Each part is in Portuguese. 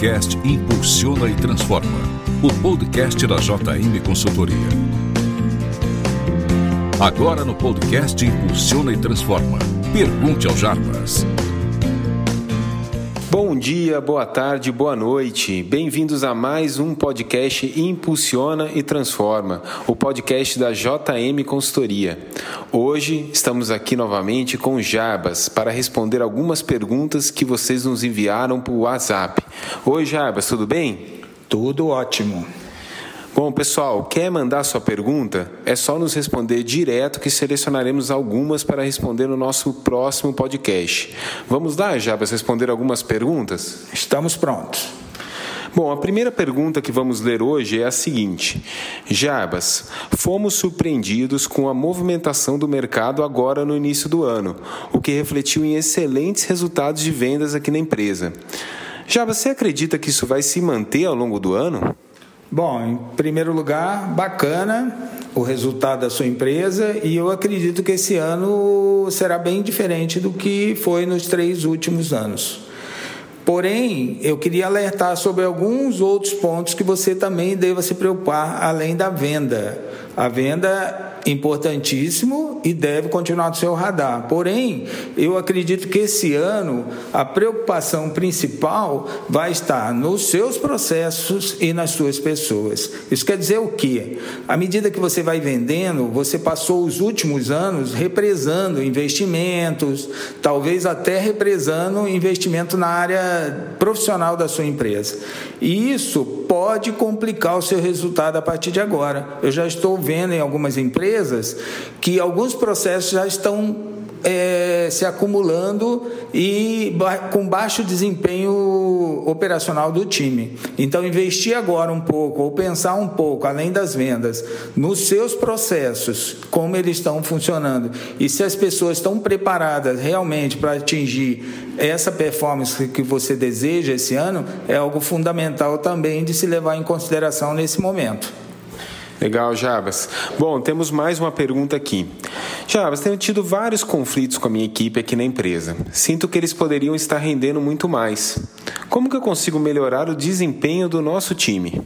podcast Impulsiona e Transforma, o podcast da JM Consultoria. Agora no podcast Impulsiona e Transforma. Pergunte ao Jarbas. Bom dia, boa tarde, boa noite. Bem-vindos a mais um podcast Impulsiona e Transforma, o podcast da JM Consultoria. Hoje estamos aqui novamente com o Jarbas para responder algumas perguntas que vocês nos enviaram por WhatsApp. Oi, Jarbas, tudo bem? Tudo ótimo. Bom, pessoal, quer mandar sua pergunta? É só nos responder direto que selecionaremos algumas para responder no nosso próximo podcast. Vamos lá, Jabas, responder algumas perguntas? Estamos prontos. Bom, a primeira pergunta que vamos ler hoje é a seguinte: Jarbas, fomos surpreendidos com a movimentação do mercado agora no início do ano, o que refletiu em excelentes resultados de vendas aqui na empresa. Jarbas, você acredita que isso vai se manter ao longo do ano? Bom, em primeiro lugar, bacana o resultado da sua empresa e eu acredito que esse ano será bem diferente do que foi nos três últimos anos. Porém, eu queria alertar sobre alguns outros pontos que você também deva se preocupar além da venda. A venda importantíssimo e deve continuar no seu radar. Porém, eu acredito que esse ano a preocupação principal vai estar nos seus processos e nas suas pessoas. Isso quer dizer o quê? À medida que você vai vendendo, você passou os últimos anos represando investimentos, talvez até represando investimento na área profissional da sua empresa. E isso pode complicar o seu resultado a partir de agora. Eu já estou vendo em algumas empresas empresas que alguns processos já estão é, se acumulando e com baixo desempenho operacional do time. Então, investir agora um pouco, ou pensar um pouco, além das vendas, nos seus processos, como eles estão funcionando, e se as pessoas estão preparadas realmente para atingir essa performance que você deseja esse ano, é algo fundamental também de se levar em consideração nesse momento. Legal, Jabas. Bom, temos mais uma pergunta aqui. Jabas, tenho tido vários conflitos com a minha equipe aqui na empresa. Sinto que eles poderiam estar rendendo muito mais. Como que eu consigo melhorar o desempenho do nosso time?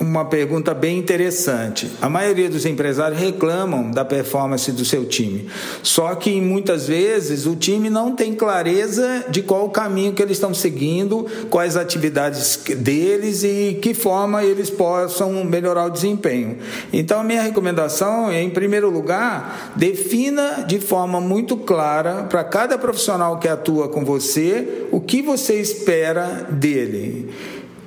Uma pergunta bem interessante. A maioria dos empresários reclamam da performance do seu time. Só que muitas vezes o time não tem clareza de qual o caminho que eles estão seguindo, quais atividades deles e que forma eles possam melhorar o desempenho. Então a minha recomendação é, em primeiro lugar, defina de forma muito clara para cada profissional que atua com você o que você espera dele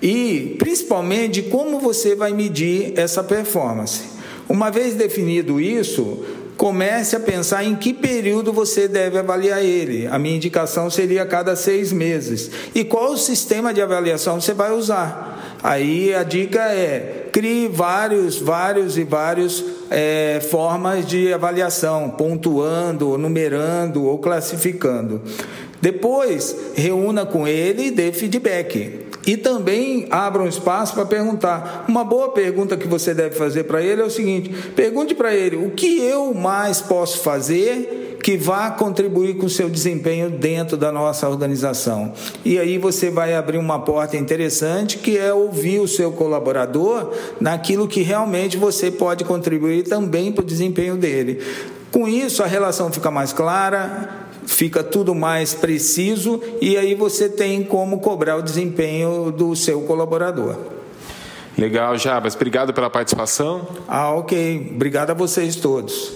e principalmente como você vai medir essa performance. Uma vez definido isso, comece a pensar em que período você deve avaliar ele. A minha indicação seria a cada seis meses. E qual o sistema de avaliação você vai usar? Aí a dica é crie vários, vários e vários é, formas de avaliação, pontuando, numerando ou classificando. Depois, reúna com ele e dê feedback. E também abra um espaço para perguntar. Uma boa pergunta que você deve fazer para ele é o seguinte: pergunte para ele o que eu mais posso fazer que vá contribuir com o seu desempenho dentro da nossa organização. E aí você vai abrir uma porta interessante que é ouvir o seu colaborador naquilo que realmente você pode contribuir também para o desempenho dele. Com isso, a relação fica mais clara, fica tudo mais preciso e aí você tem como cobrar o desempenho do seu colaborador. Legal, Jabas. Obrigado pela participação. Ah, ok. Obrigado a vocês todos.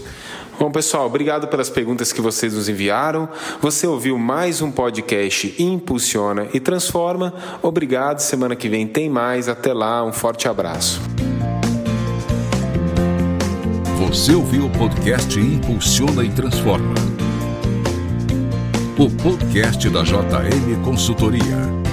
Bom, pessoal, obrigado pelas perguntas que vocês nos enviaram. Você ouviu mais um podcast Impulsiona e Transforma. Obrigado. Semana que vem tem mais. Até lá. Um forte abraço. Você ouviu o podcast Impulsiona e Transforma o podcast da JM Consultoria.